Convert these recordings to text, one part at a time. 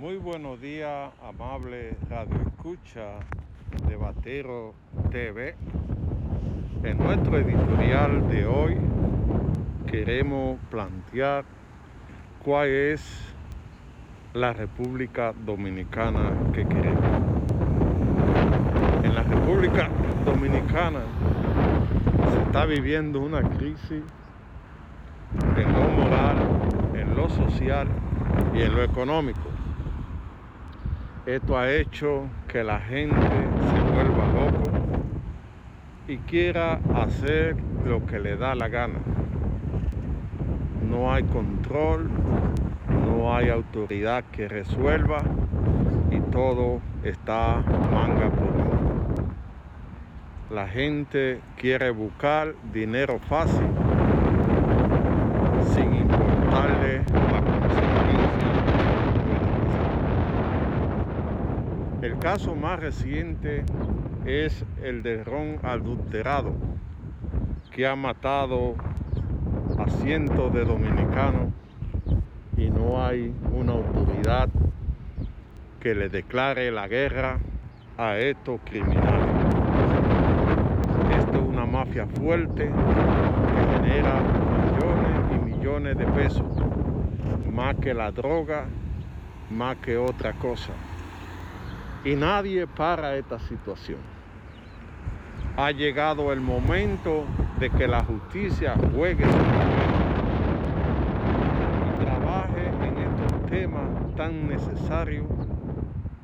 Muy buenos días, amable Radio Escucha de Batero TV. En nuestro editorial de hoy queremos plantear cuál es la República Dominicana que queremos. En la República Dominicana se está viviendo una crisis en lo moral, en lo social y en lo económico. Esto ha hecho que la gente se vuelva loco y quiera hacer lo que le da la gana. No hay control, no hay autoridad que resuelva y todo está manga por. La gente quiere buscar dinero fácil sin importarle la consecuencia. El caso más reciente es el del ron adulterado que ha matado a cientos de dominicanos y no hay una autoridad que le declare la guerra a estos criminales. Esto es una mafia fuerte que genera millones y millones de pesos, más que la droga, más que otra cosa. Y nadie para esta situación. Ha llegado el momento de que la justicia juegue y trabaje en estos temas tan necesarios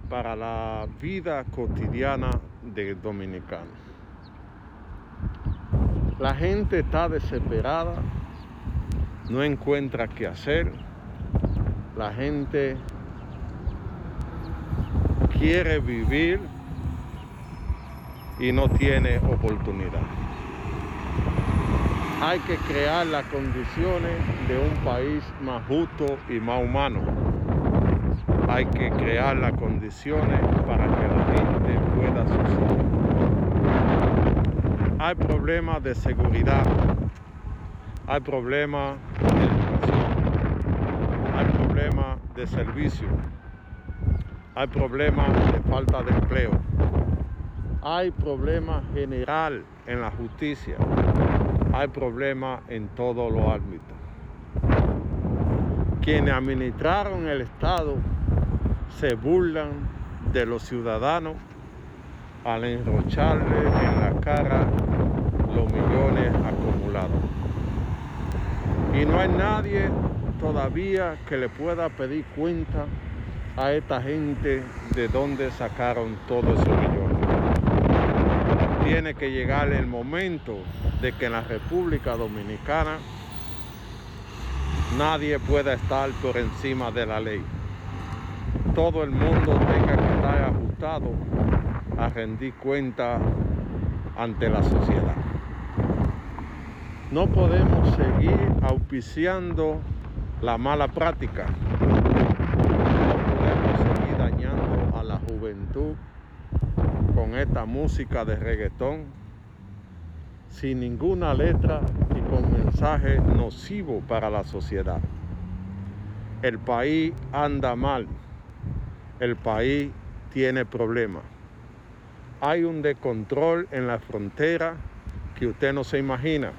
para la vida cotidiana del dominicano. La gente está desesperada, no encuentra qué hacer, la gente quiere vivir y no tiene oportunidad. Hay que crear las condiciones de un país más justo y más humano. Hay que crear las condiciones para que la gente pueda subsistir. Hay problemas de seguridad, hay problemas de educación, hay problemas de servicio, hay problemas de falta de empleo, hay problemas general en la justicia, hay problemas en todos los ámbitos. Quienes administraron el Estado se burlan de los ciudadanos al enrocharle en la cara los millones acumulados. Y no hay nadie todavía que le pueda pedir cuenta a esta gente de dónde sacaron todos esos millones. Tiene que llegar el momento de que en la República Dominicana nadie pueda estar por encima de la ley. Todo el mundo tenga que estar ajustado a rendir cuenta ante la sociedad. No podemos seguir auspiciando la mala práctica. No podemos seguir dañando a la con esta música de reggaetón sin ninguna letra y con mensaje nocivo para la sociedad. El país anda mal, el país tiene problemas. Hay un descontrol en la frontera que usted no se imagina.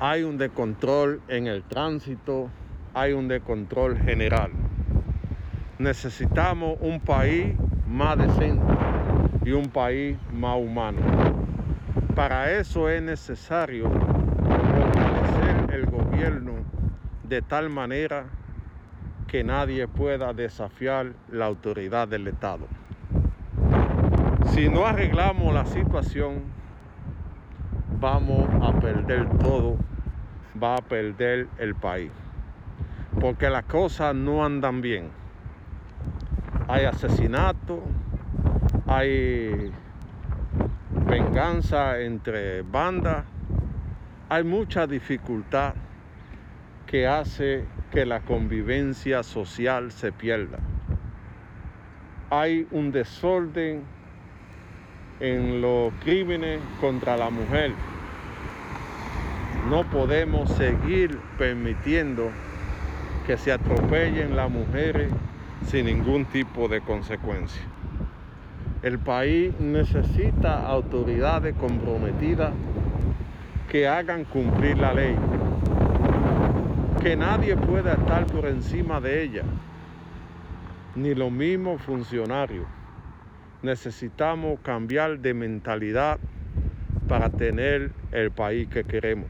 Hay un descontrol en el tránsito, hay un descontrol general. Necesitamos un país más decente y un país más humano. Para eso es necesario fortalecer el gobierno de tal manera que nadie pueda desafiar la autoridad del Estado. Si no arreglamos la situación, vamos a perder todo, va a perder el país, porque las cosas no andan bien. Hay asesinatos, hay venganza entre bandas, hay mucha dificultad que hace que la convivencia social se pierda. Hay un desorden en los crímenes contra la mujer. No podemos seguir permitiendo que se atropellen las mujeres sin ningún tipo de consecuencia. El país necesita autoridades comprometidas que hagan cumplir la ley, que nadie pueda estar por encima de ella, ni los mismos funcionarios. Necesitamos cambiar de mentalidad para tener el país que queremos.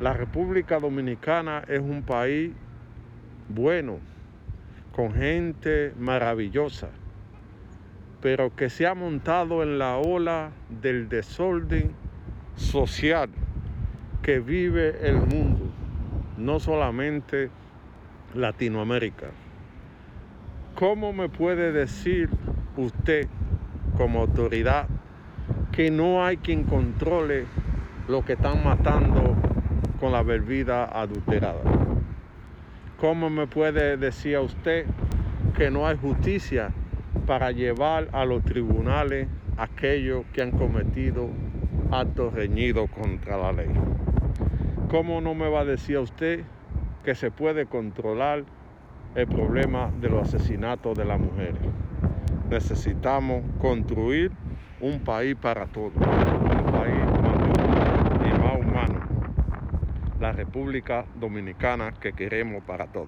La República Dominicana es un país bueno, con gente maravillosa, pero que se ha montado en la ola del desorden social que vive el mundo, no solamente Latinoamérica. ¿Cómo me puede decir usted como autoridad que no hay quien controle lo que están matando con la bebida adulterada? ¿Cómo me puede decir a usted que no hay justicia para llevar a los tribunales aquellos que han cometido actos reñidos contra la ley? ¿Cómo no me va a decir a usted que se puede controlar el problema de los asesinatos de las mujeres? Necesitamos construir un país para todos, más y más humano, la República Dominicana que queremos para todos.